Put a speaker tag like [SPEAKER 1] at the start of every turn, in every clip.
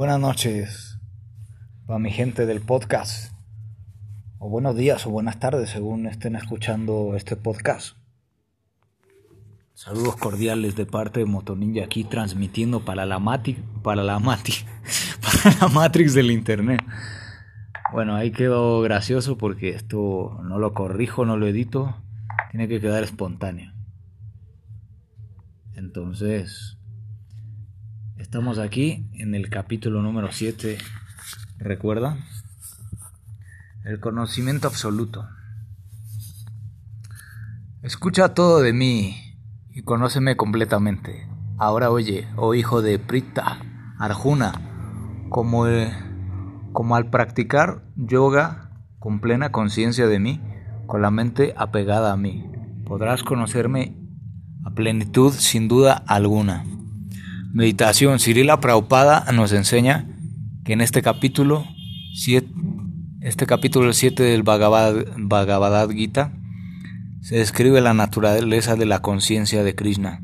[SPEAKER 1] Buenas noches para mi gente del podcast. O buenos días o buenas tardes según estén escuchando este podcast. Saludos cordiales de parte de Motoninja aquí transmitiendo para la Mati, para la Mati, para la Matrix del internet. Bueno, ahí quedó gracioso porque esto no lo corrijo, no lo edito, tiene que quedar espontáneo. Entonces, estamos aquí en el capítulo número 7, ¿recuerda? El conocimiento absoluto. Escucha todo de mí y conóceme completamente. Ahora oye, oh hijo de Prita, Arjuna, como, como al practicar yoga con plena conciencia de mí, con la mente apegada a mí, podrás conocerme a plenitud sin duda alguna. Meditación. Cirila Prabhupada nos enseña que en este capítulo 7, este capítulo 7 del Bhagavad, Bhagavad Gita, se describe la naturaleza de la conciencia de Krishna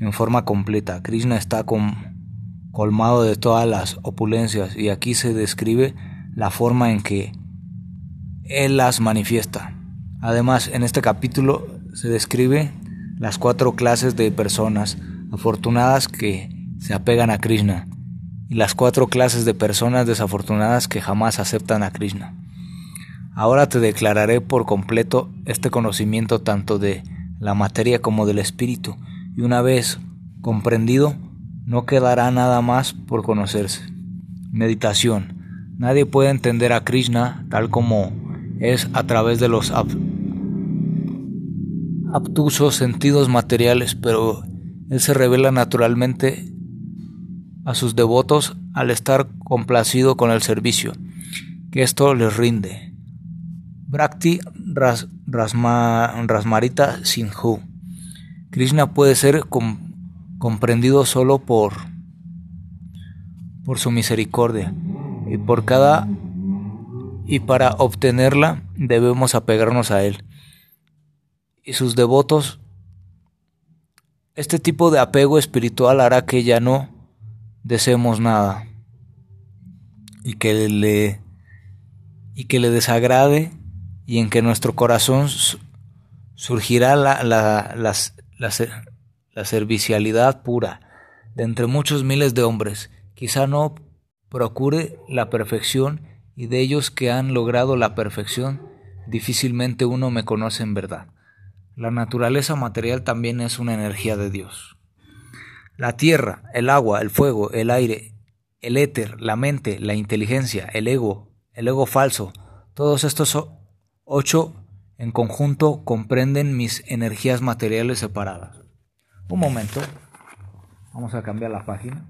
[SPEAKER 1] en forma completa. Krishna está colmado de todas las opulencias y aquí se describe la forma en que Él las manifiesta. Además, en este capítulo se describe las cuatro clases de personas afortunadas que se apegan a Krishna y las cuatro clases de personas desafortunadas que jamás aceptan a Krishna. Ahora te declararé por completo este conocimiento tanto de la materia como del espíritu, y una vez comprendido, no quedará nada más por conocerse. Meditación. Nadie puede entender a Krishna tal como es a través de los obtusos sentidos materiales, pero él se revela naturalmente a sus devotos al estar complacido con el servicio, que esto les rinde. Bhakti ras, Rasmarita Sinhu. Krishna puede ser comprendido solo por, por su misericordia y por cada y para obtenerla debemos apegarnos a él y sus devotos, este tipo de apego espiritual hará que ya no deseemos nada y que le y que le desagrade y en que nuestro corazón surgirá la, la, la, la, servicialidad pura de entre muchos miles de hombres. Quizá no procure la perfección y de ellos que han logrado la perfección, difícilmente uno me conoce en verdad. La naturaleza material también es una energía de Dios. La tierra, el agua, el fuego, el aire, el éter, la mente, la inteligencia, el ego, el ego falso, todos estos ocho en conjunto comprenden mis energías materiales separadas. Un momento, vamos a cambiar la página.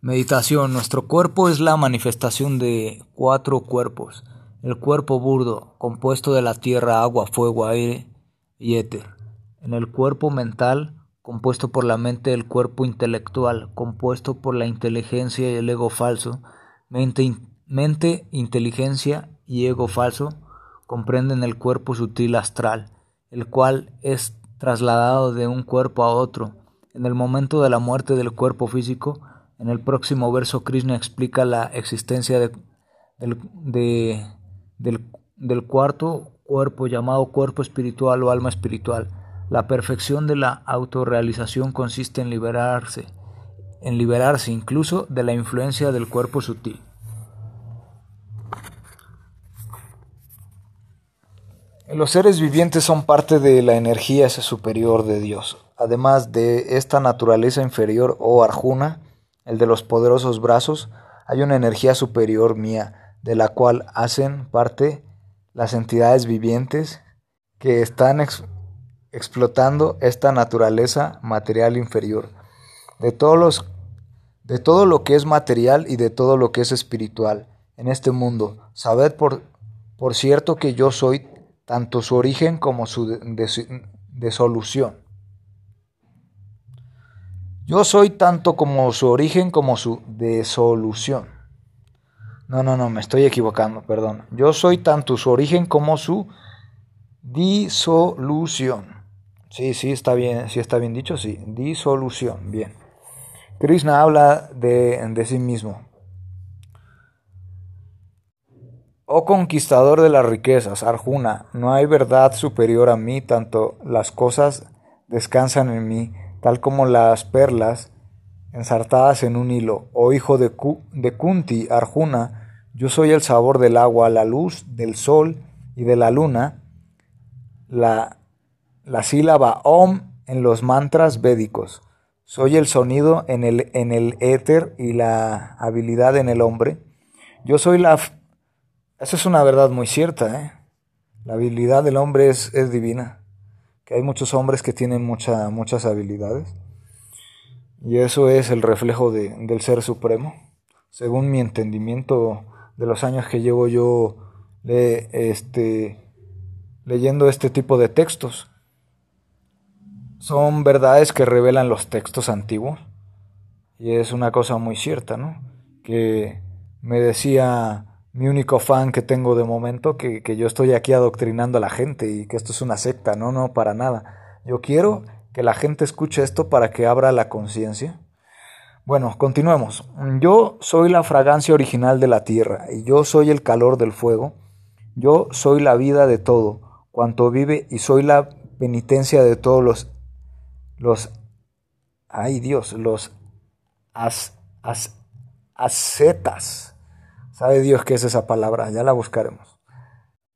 [SPEAKER 1] Meditación. Nuestro cuerpo es la manifestación de cuatro cuerpos. El cuerpo burdo, compuesto de la tierra, agua, fuego, aire y éter. En el cuerpo mental, compuesto por la mente, el cuerpo intelectual, compuesto por la inteligencia y el ego falso. Mente, mente inteligencia y ego falso comprenden el cuerpo sutil astral, el cual es trasladado de un cuerpo a otro. En el momento de la muerte del cuerpo físico, en el próximo verso Krishna explica la existencia de, del, del cuarto cuerpo llamado cuerpo espiritual o alma espiritual. La perfección de la autorrealización consiste en liberarse, en liberarse incluso de la influencia del cuerpo sutil. Los seres vivientes son parte de la energía superior de Dios. Además de esta naturaleza inferior o Arjuna, el de los poderosos brazos, hay una energía superior mía, de la cual hacen parte las entidades vivientes que están explotando esta naturaleza material inferior. De todos los de todo lo que es material y de todo lo que es espiritual en este mundo. Sabed por, por cierto que yo soy tanto su origen como su de, solución. Yo soy tanto como su origen como su desolución. No, no, no, me estoy equivocando, perdón. Yo soy tanto su origen como su disolución. Sí, sí, está bien, sí está bien dicho, sí. Disolución, bien. Krishna habla de, de sí mismo. Oh conquistador de las riquezas, Arjuna, no hay verdad superior a mí, tanto las cosas descansan en mí, tal como las perlas ensartadas en un hilo. Oh hijo de, de Kunti, Arjuna, yo soy el sabor del agua, la luz del sol y de la luna, la, la sílaba Om en los mantras védicos. Soy el sonido en el, en el éter y la habilidad en el hombre. Yo soy la... Esa es una verdad muy cierta, ¿eh? La habilidad del hombre es, es divina. Que hay muchos hombres que tienen mucha, muchas habilidades. Y eso es el reflejo de, del Ser Supremo. Según mi entendimiento de los años que llevo yo le, este, leyendo este tipo de textos. Son verdades que revelan los textos antiguos. Y es una cosa muy cierta, ¿no? Que me decía mi único fan que tengo de momento que, que yo estoy aquí adoctrinando a la gente y que esto es una secta. No, no, para nada. Yo quiero que la gente escuche esto para que abra la conciencia. Bueno, continuemos. Yo soy la fragancia original de la tierra y yo soy el calor del fuego. Yo soy la vida de todo cuanto vive y soy la penitencia de todos los los ay Dios, los as, as, ascetas. Sabe Dios qué es esa palabra, ya la buscaremos.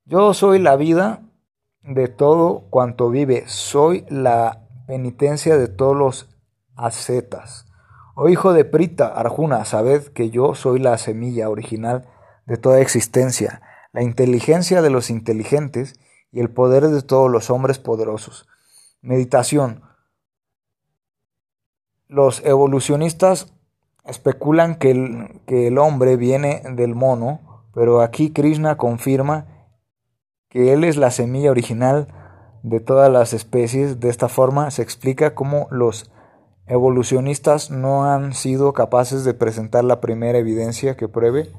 [SPEAKER 1] Yo soy la vida de todo cuanto vive, soy la penitencia de todos los ascetas. Oh hijo de Prita, Arjuna, sabed que yo soy la semilla original de toda existencia, la inteligencia de los inteligentes y el poder de todos los hombres poderosos. Meditación. Los evolucionistas especulan que el, que el hombre viene del mono, pero aquí Krishna confirma que él es la semilla original de todas las especies. De esta forma se explica cómo los evolucionistas no han sido capaces de presentar la primera evidencia que pruebe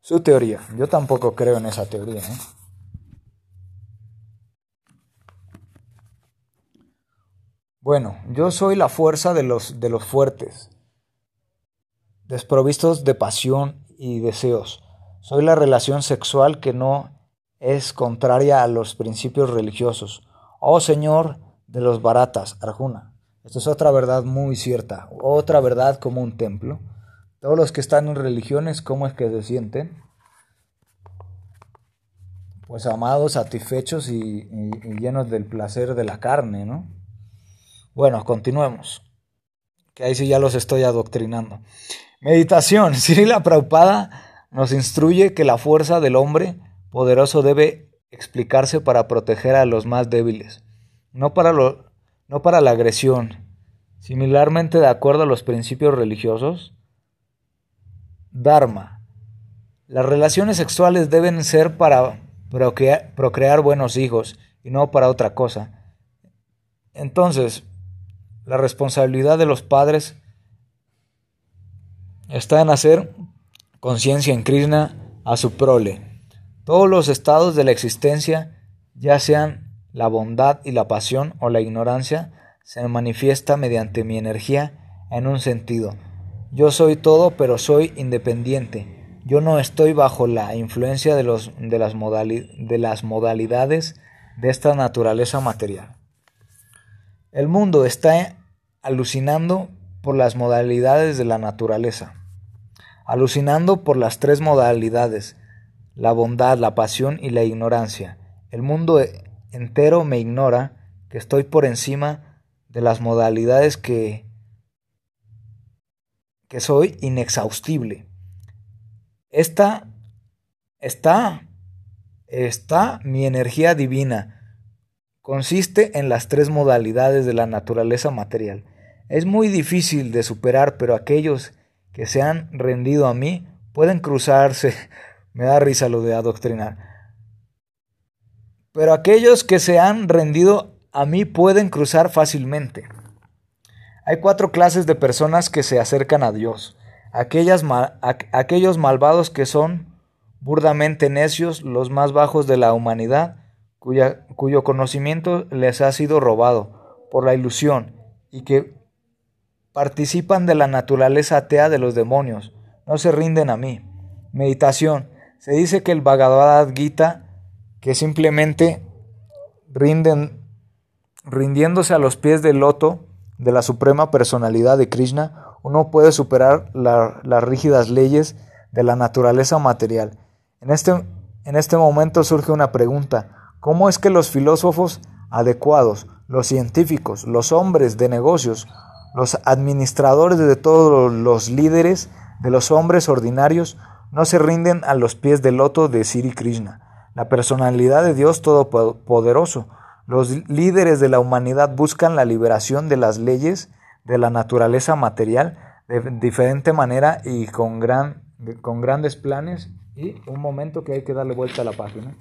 [SPEAKER 1] su teoría. Yo tampoco creo en esa teoría. ¿eh? Bueno, yo soy la fuerza de los, de los fuertes, desprovistos de pasión y deseos. Soy la relación sexual que no es contraria a los principios religiosos. Oh Señor de los baratas, Arjuna. Esto es otra verdad muy cierta, otra verdad como un templo. Todos los que están en religiones, ¿cómo es que se sienten? Pues amados, satisfechos y, llenos del placer de la carne, ¿no? Bueno, continuemos. Que ahí sí ya los estoy adoctrinando. Meditación. la Prabhupada nos instruye que la fuerza del hombre poderoso debe explicarse para proteger a los más débiles, no para, lo, no para la agresión. Similarmente, de acuerdo a los principios religiosos, Dharma. Las relaciones sexuales deben ser para procrear, procrear buenos hijos y no para otra cosa. Entonces, la responsabilidad de los padres está en hacer conciencia en Krishna a su prole. Todos los estados de la existencia, ya sean la bondad y la pasión o la ignorancia, se manifiesta mediante mi energía en un sentido. Yo soy todo, pero soy independiente. Yo no estoy bajo la influencia de, los, de, las, de las modalidades de esta naturaleza material. El mundo está alucinando por las modalidades de la naturaleza, alucinando por las tres modalidades, la bondad, la pasión y la ignorancia. El mundo entero me ignora que estoy por encima de las modalidades que, que soy inexhaustible. Esta está, está mi energía divina. Consiste en las tres modalidades de la naturaleza material. Es muy difícil de superar, pero aquellos que se han rendido a mí pueden cruzarse me da risa lo de adoctrinar. Pero aquellos que se han rendido a mí pueden cruzar fácilmente. Hay cuatro clases de personas que se acercan a Dios. Aquellos malvados que son burdamente necios, los más bajos de la humanidad, cuyo conocimiento les ha sido robado por la ilusión y que participan de la naturaleza atea de los demonios, no se rinden a mí. Meditación. Se dice que el Bhagavad Gita, que simplemente rinden, rindiéndose a los pies del loto de la suprema personalidad de Krishna, uno puede superar las rígidas leyes de la naturaleza material. En este, en este momento surge una pregunta. ¿Cómo es que los filósofos adecuados, los científicos, los hombres de negocios, los administradores de todos los líderes de los hombres ordinarios no se rinden a los pies del loto de Sri Krishna, la personalidad de Dios Todopoderoso. Los líderes de la humanidad buscan la liberación de las leyes de la naturaleza material de diferente manera y con, gran, con grandes planes. Y un momento que hay que darle vuelta a la página.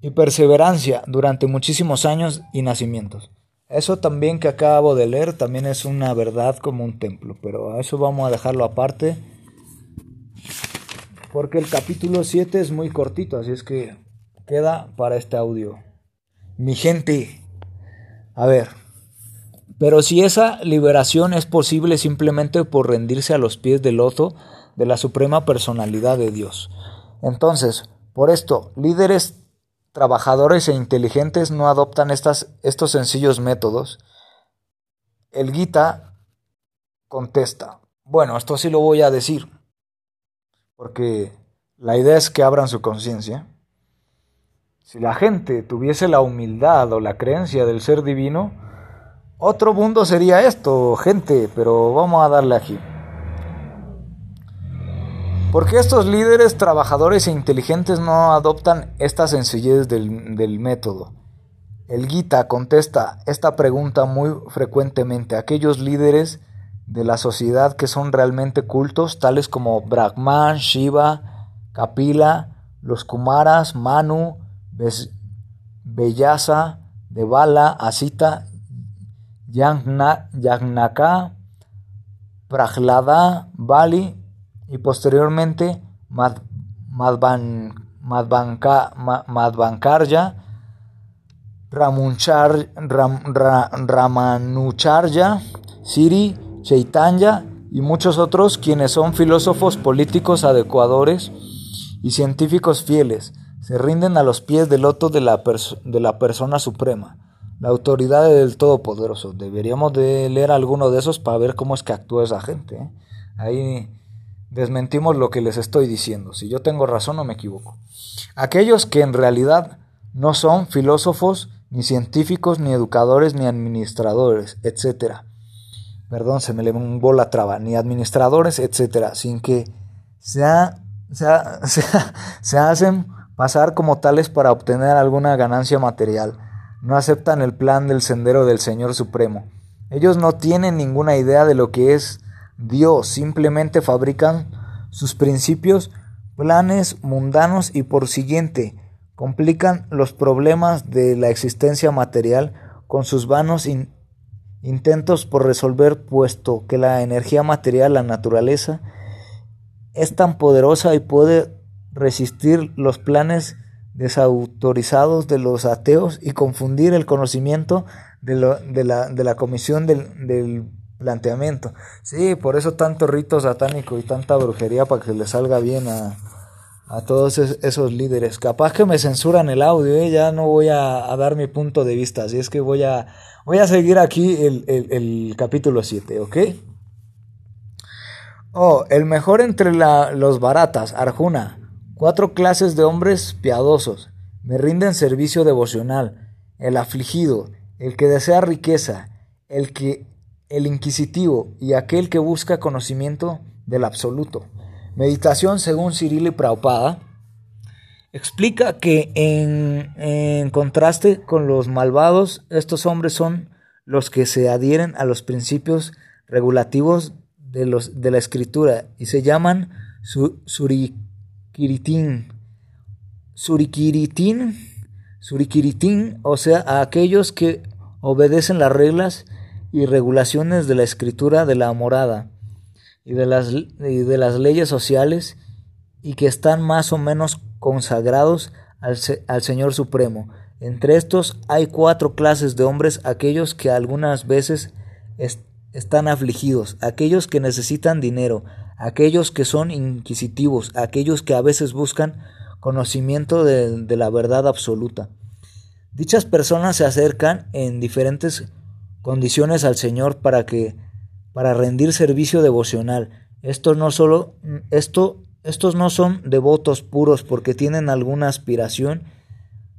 [SPEAKER 1] Y perseverancia durante muchísimos años y nacimientos. Eso también que acabo de leer también es una verdad como un templo, pero a eso vamos a dejarlo aparte. Porque el capítulo 7 es muy cortito, así es que queda para este audio. Mi gente, a ver, pero si esa liberación es posible simplemente por rendirse a los pies del loto de la suprema personalidad de Dios. Entonces, por esto, líderes trabajadores e inteligentes no adoptan estas, estos sencillos métodos, el Gita contesta, bueno, esto sí lo voy a decir, porque la idea es que abran su conciencia. Si la gente tuviese la humildad o la creencia del ser divino, otro mundo sería esto, gente, pero vamos a darle aquí. ¿Por qué estos líderes trabajadores e inteligentes no adoptan esta sencillez del, método? El Gita contesta esta pregunta muy frecuentemente. Aquellos líderes de la sociedad que son realmente cultos, tales como Brahman, Shiva, Kapila, los Kumaras, Manu, Bellasa, Devala, Asita, Yagnaka, Prahlada, Bali, y posteriormente Madvankarya, Ramunchar, Ram, Ramanucharya, Siri, Chaitanya y muchos otros quienes son filósofos políticos adecuadores y científicos fieles, se rinden a los pies del loto de la, de la persona suprema, la autoridad del Todopoderoso. Deberíamos de leer alguno de esos para ver cómo es que actúa esa gente. ¿eh? Ahí desmentimos lo que les estoy diciendo. Si yo tengo razón, no me equivoco. Aquellos que en realidad no son filósofos, ni científicos, ni educadores, ni administradores, etc. Perdón, se me le la traba, ni administradores, etc. Sin que se, se hacen pasar como tales para obtener alguna ganancia material. No aceptan el plan del sendero del Señor Supremo. Ellos no tienen ninguna idea de lo que es Dios, simplemente fabrican sus principios, planes mundanos y por siguiente complican los problemas de la existencia material con sus vanos intentos por resolver, puesto que la energía material, la naturaleza, es tan poderosa y puede resistir los planes desautorizados de los ateos y confundir el conocimiento de, la, de la, comisión del, del planteamiento. Sí, por eso tanto rito satánico y tanta brujería para que le salga bien a, a todos esos líderes. Capaz que me censuran el audio, ¿eh? ya no voy a, dar mi punto de vista, así es que voy a, voy a seguir aquí el, el, capítulo 7, ¿ok? Oh, el mejor entre la, los baratas, Arjuna. Cuatro clases de hombres piadosos. Me rinden servicio devocional. El afligido, el que desea riqueza, el que el inquisitivo y aquel que busca conocimiento del absoluto. Meditación según Cyril y Prabhupada explica que en, en, contraste con los malvados, estos hombres son los que se adhieren a los principios regulativos de, los, de la escritura y se llaman surikiritin. Surikiritin, surikiritin, o sea, a aquellos que obedecen las reglas y regulaciones de la escritura de la morada y de las, de las leyes sociales y que están más o menos consagrados al, Señor Supremo. Entre estos hay cuatro clases de hombres, aquellos que algunas veces están afligidos, aquellos que necesitan dinero, aquellos que son inquisitivos, aquellos que a veces buscan conocimiento de, de la verdad absoluta. Dichas personas se acercan en diferentes condiciones al Señor para que para rendir servicio devocional. Estos no solo esto estos no son devotos puros porque tienen alguna aspiración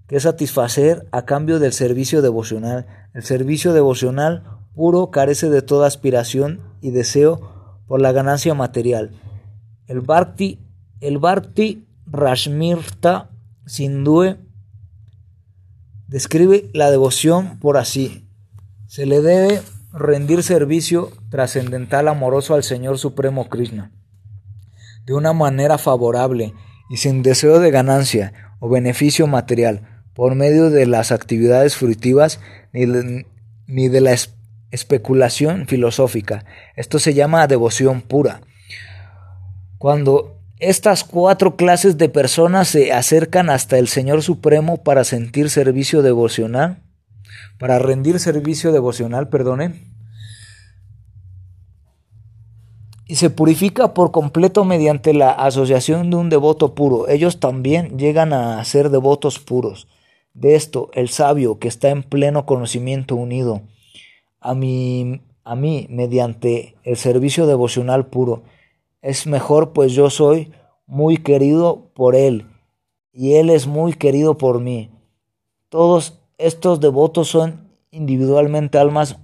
[SPEAKER 1] que satisfacer a cambio del servicio devocional. El servicio devocional puro carece de toda aspiración y deseo por la ganancia material. El Bhakti, el Bhakti Rashmirta Sindue describe la devoción por así. Se le debe rendir servicio trascendental amoroso al Señor Supremo Krishna de una manera favorable y sin deseo de ganancia o beneficio material por medio de las actividades fruitivas ni de, ni de la especulación filosófica. Esto se llama devoción pura. Cuando estas cuatro clases de personas se acercan hasta el Señor Supremo para sentir servicio devocional, para rendir servicio devocional, perdone, y se purifica por completo mediante la asociación de un devoto puro. Ellos también llegan a ser devotos puros. De esto, el sabio que está en pleno conocimiento unido a mí, a mí mediante el servicio devocional puro, es mejor pues yo soy muy querido por él y él es muy querido por mí. Todos estos devotos son individualmente almas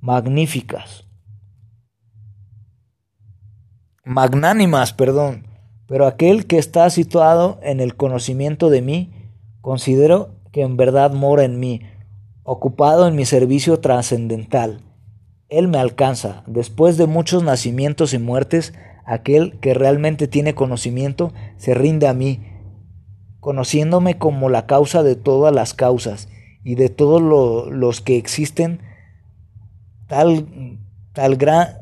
[SPEAKER 1] magníficas magnánimas, perdón, pero aquel que está situado en el conocimiento de mí, considero que en verdad mora en mí, ocupado en mi servicio trascendental. Él me alcanza, después de muchos nacimientos y muertes, aquel que realmente tiene conocimiento se rinde a mí, conociéndome como la causa de todas las causas y de todos los que existen, tal, tal gran,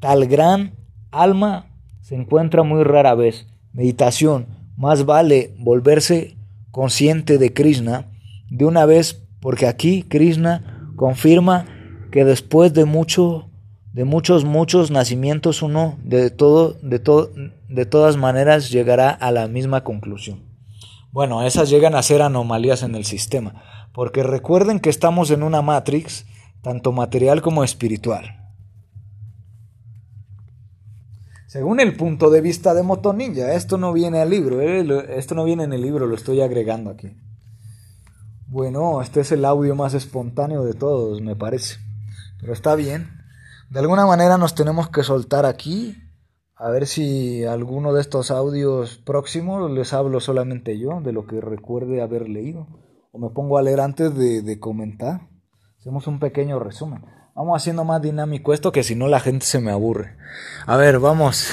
[SPEAKER 1] tal gran alma se encuentra muy rara vez. Meditación. Más vale volverse consciente de Krishna de una vez porque aquí Krishna confirma que después de mucho de muchos muchos nacimientos uno de todo de todo de todas maneras llegará a la misma conclusión. Bueno, esas llegan a ser anomalías en el sistema, porque recuerden que estamos en una matrix tanto material como espiritual. Según el punto de vista de Motonilla, esto no viene al libro, eh, esto no viene en el libro, lo estoy agregando aquí. Bueno, este es el audio más espontáneo de todos, me parece. Pero está bien. De alguna manera nos tenemos que soltar aquí. A ver si alguno de estos audios próximos les hablo solamente yo, de lo que recuerde haber leído. O me pongo a leer antes de, comentar. Hacemos un pequeño resumen. Vamos haciendo más dinámico esto que si no la gente se me aburre. A ver, vamos.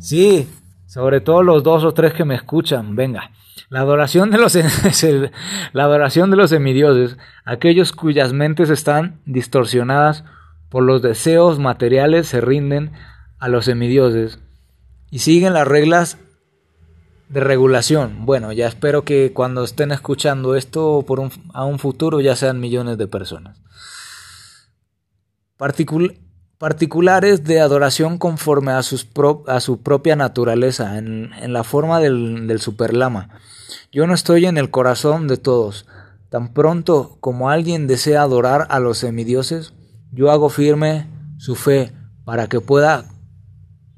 [SPEAKER 1] Sí, sobre todo los dos o tres que me escuchan, venga. La adoración de los, la adoración de los semidioses, aquellos cuyas mentes están distorsionadas por los deseos materiales, se rinden a los semidioses y siguen las reglas de regulación. Bueno, ya espero que cuando estén escuchando esto por un, a un futuro ya sean millones de personas particulares de adoración conforme a, sus a su propia naturaleza, en, la forma del, del superlama. Yo no estoy en el corazón de todos. Tan pronto como alguien desea adorar a los semidioses, yo hago firme su fe para que pueda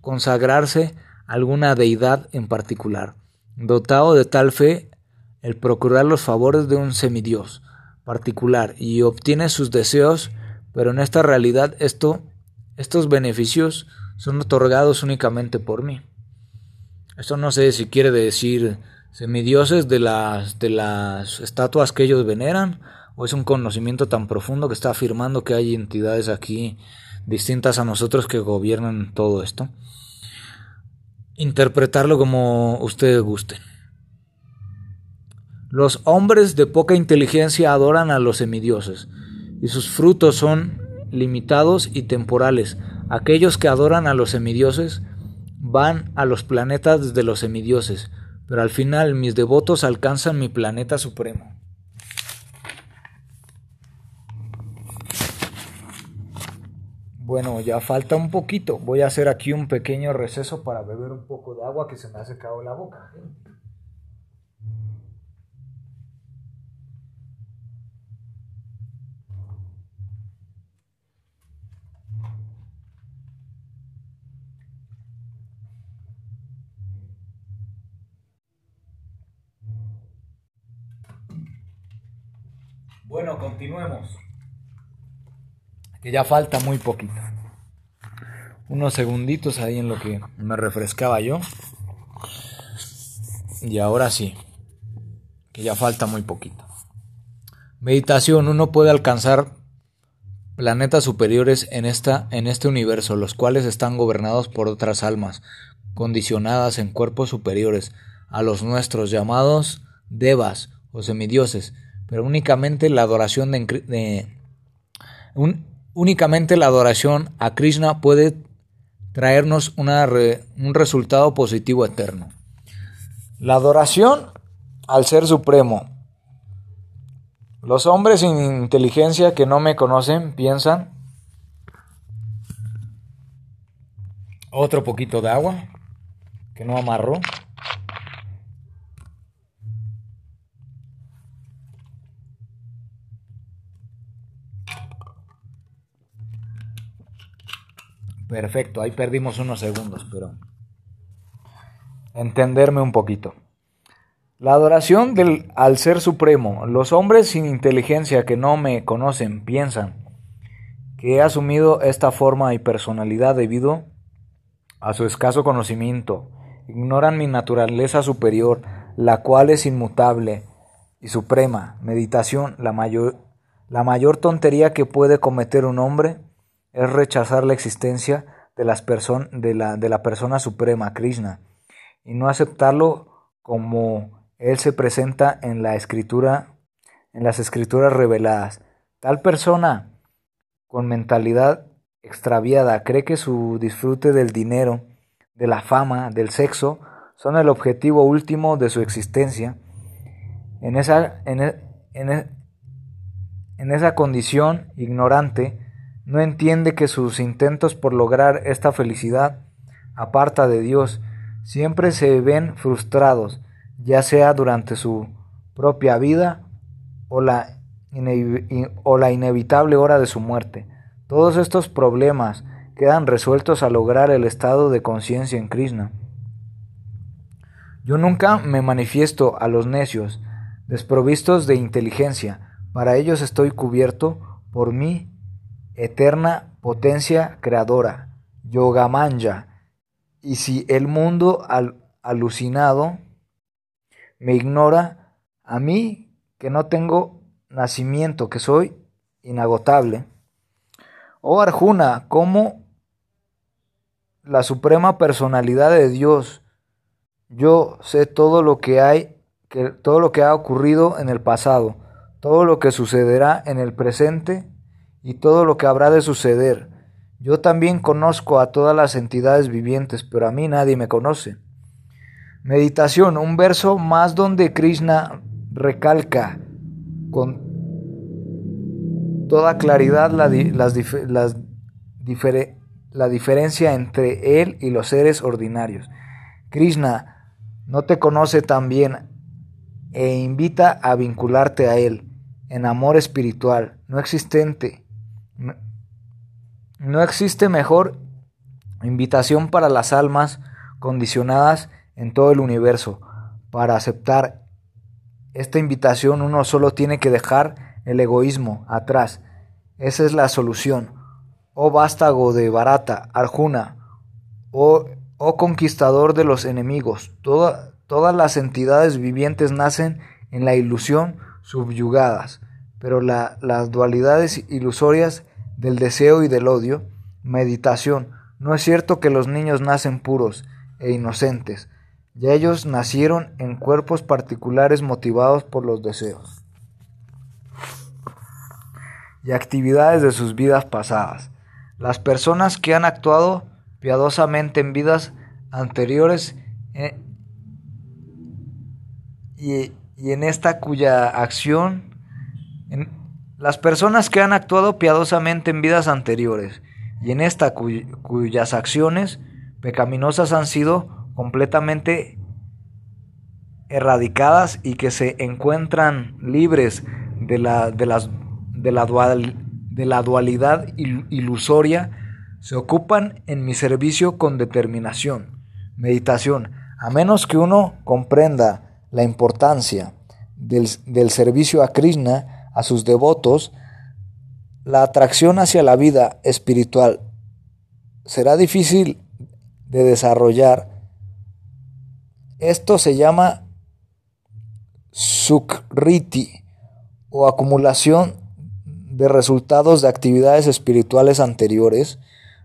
[SPEAKER 1] consagrarse alguna deidad en particular. Dotado de tal fe, el procurar los favores de un semidios particular y obtiene sus deseos pero en esta realidad esto, estos beneficios son otorgados únicamente por mí. Esto no sé si quiere decir semidioses de las, de las estatuas que ellos veneran, o es un conocimiento tan profundo que está afirmando que hay entidades aquí distintas a nosotros que gobiernan todo esto. Interpretarlo como ustedes gusten. Los hombres de poca inteligencia adoran a los semidioses y sus frutos son limitados y temporales. Aquellos que adoran a los semidioses van a los planetas de los semidioses, pero al final mis devotos alcanzan mi planeta supremo. Bueno, ya falta un poquito. Voy a hacer aquí un pequeño receso para beber un poco de agua que se me ha secado la boca. Bueno, continuemos que ya falta muy poquito. Unos segunditos ahí en lo que me refrescaba yo. Y ahora sí, que ya falta muy poquito. Meditación, uno puede alcanzar planetas superiores en, esta, en este universo, los cuales están gobernados por otras almas, condicionadas en cuerpos superiores a los nuestros llamados devas o semidioses, pero únicamente la adoración de, Únicamente la adoración a Krishna puede traernos un resultado positivo eterno. La adoración al Ser Supremo. Los hombres sin inteligencia que no me conocen piensan. Otro poquito de agua que no amarró. Perfecto, ahí perdimos unos segundos, pero entenderme un poquito. La adoración del, al Ser Supremo. Los hombres sin inteligencia que no me conocen piensan que he asumido esta forma y personalidad debido a su escaso conocimiento. Ignoran mi naturaleza superior, la cual es inmutable y suprema. Meditación, la mayor, la mayor tontería que puede cometer un hombre es rechazar la existencia de, las de, la, de la persona suprema, Krishna, y no aceptarlo como él se presenta en la escritura, en las escrituras reveladas. Tal persona con mentalidad extraviada cree que su disfrute del dinero, de la fama, del sexo, son el objetivo último de su existencia. En esa, en, e, e, en esa condición ignorante, no entiende que sus intentos por lograr esta felicidad aparta de Dios siempre se ven frustrados, ya sea durante su propia vida o la, o la inevitable hora de su muerte. Todos estos problemas quedan resueltos al lograr el estado de conciencia en Krishna. Yo nunca me manifiesto a los necios, desprovistos de inteligencia, para ellos estoy cubierto por mí eterna potencia creadora, Yogamanya. Y si el mundo alucinado me ignora, a mí que no tengo nacimiento, que soy inagotable. Oh Arjuna, como la suprema personalidad de Dios, yo sé todo lo que hay, que, todo lo que ha ocurrido en el pasado, todo lo que sucederá en el presente y todo lo que habrá de suceder. Yo también conozco a todas las entidades vivientes, pero a mí nadie me conoce. Meditación, un verso más donde Krishna recalca con toda claridad la, la diferencia entre él y los seres ordinarios. Krishna no te conoce tan bien e invita a vincularte a él en amor espiritual no existente no existe mejor invitación para las almas condicionadas en todo el universo. Para aceptar esta invitación uno solo tiene que dejar el egoísmo atrás. Esa es la solución. Oh vástago de Barata, Arjuna, oh, oh conquistador de los enemigos, todas las entidades vivientes nacen en la ilusión subyugadas pero las dualidades ilusorias del deseo y del odio, meditación, no es cierto que los niños nacen puros e inocentes, ya ellos nacieron en cuerpos particulares motivados por los deseos y actividades de sus vidas pasadas. Las personas que han actuado piadosamente en vidas anteriores eh, y, en esta cuya acción, las personas que han actuado piadosamente en vidas anteriores y en esta cuyas acciones pecaminosas han sido completamente erradicadas y que se encuentran libres de la, de las, de la, de la dualidad ilusoria, se ocupan en mi servicio con determinación. Meditación. A menos que uno comprenda la importancia del, del servicio a Krishna, a sus devotos, la atracción hacia la vida espiritual será difícil de desarrollar. Esto se llama sukriti o acumulación de resultados de actividades espirituales anteriores.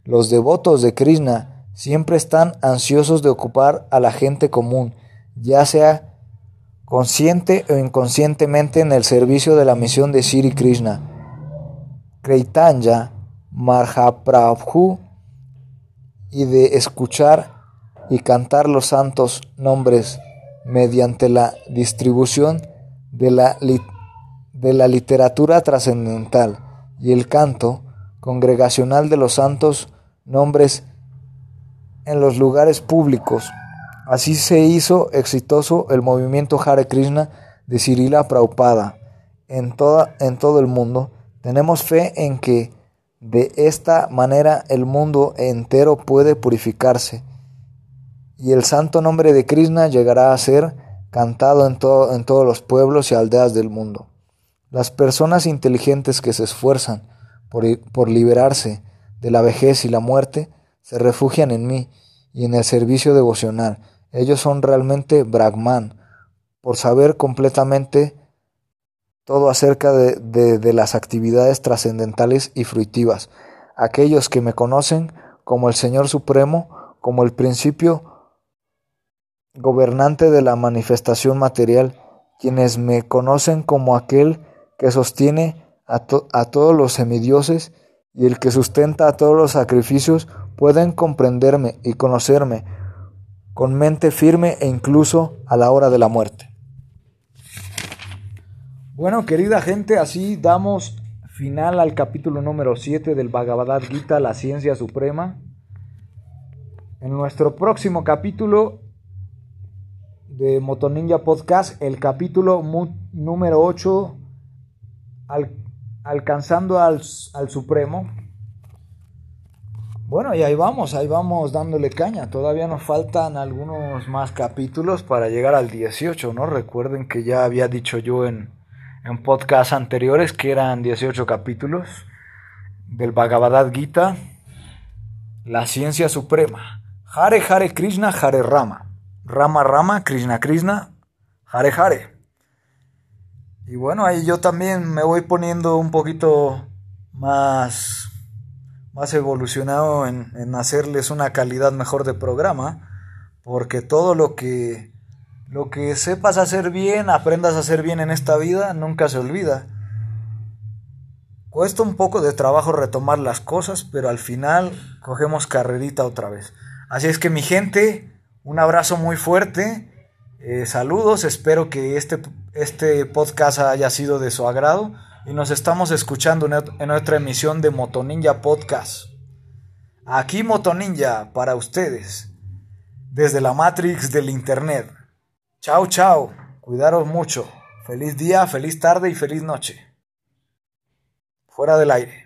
[SPEAKER 1] Los devotos de Krishna siempre están ansiosos de ocupar a la gente común, ya sea consciente o inconscientemente en el servicio de la misión de Sri Krishna. Kreitanya Mahaprabhu y de escuchar y cantar los santos nombres mediante la distribución de la, de la literatura trascendental y el canto congregacional de los santos nombres en los lugares públicos. Así se hizo exitoso el movimiento Hare Krishna de Cirila Prabhupada en, toda, en todo el mundo. Tenemos fe en que de esta manera el mundo entero puede purificarse y el santo nombre de Krishna llegará a ser cantado en, en todos los pueblos y aldeas del mundo. Las personas inteligentes que se esfuerzan por, por liberarse de la vejez y la muerte se refugian en mí y en el servicio devocional. Ellos son realmente Brahman, por saber completamente todo acerca de, de, las actividades trascendentales y fruitivas. Aquellos que me conocen como el Señor Supremo, como el principio gobernante de la manifestación material, quienes me conocen como aquel que sostiene a, a todos los semidioses y el que sustenta a todos los sacrificios, pueden comprenderme y conocerme con mente firme e incluso a la hora de la muerte. Bueno, querida gente, así damos final al capítulo número 7 del Bhagavad Gita, la ciencia suprema. En nuestro próximo capítulo de Motoninja Podcast, el capítulo número 8, alcanzando al, al Supremo. Bueno, y ahí vamos, ahí vamos dándole caña. Todavía nos faltan algunos más capítulos para llegar al 18, ¿no? Recuerden que ya había dicho yo en, en podcasts anteriores que eran 18 capítulos del Bhagavad Gita, la ciencia suprema. Hare Hare Krishna Hare Rama. Rama Rama, Krishna Krishna, Hare Hare. Y bueno, ahí yo también me voy poniendo un poquito más, más evolucionado en, en hacerles una calidad mejor de programa, porque todo lo que lo que sepas hacer bien, aprendas a hacer bien en esta vida, nunca se olvida. Cuesta un poco de trabajo retomar las cosas, pero al final cogemos carrerita otra vez. Así es que mi gente, un abrazo muy fuerte. Eh, saludos, espero que este, este podcast haya sido de su agrado y nos estamos escuchando en otra emisión de Motoninja Podcast. Aquí Motoninja para ustedes, desde la Matrix del Internet. Chao, chao. Cuidaros mucho. Feliz día, feliz tarde y feliz noche. Fuera del aire.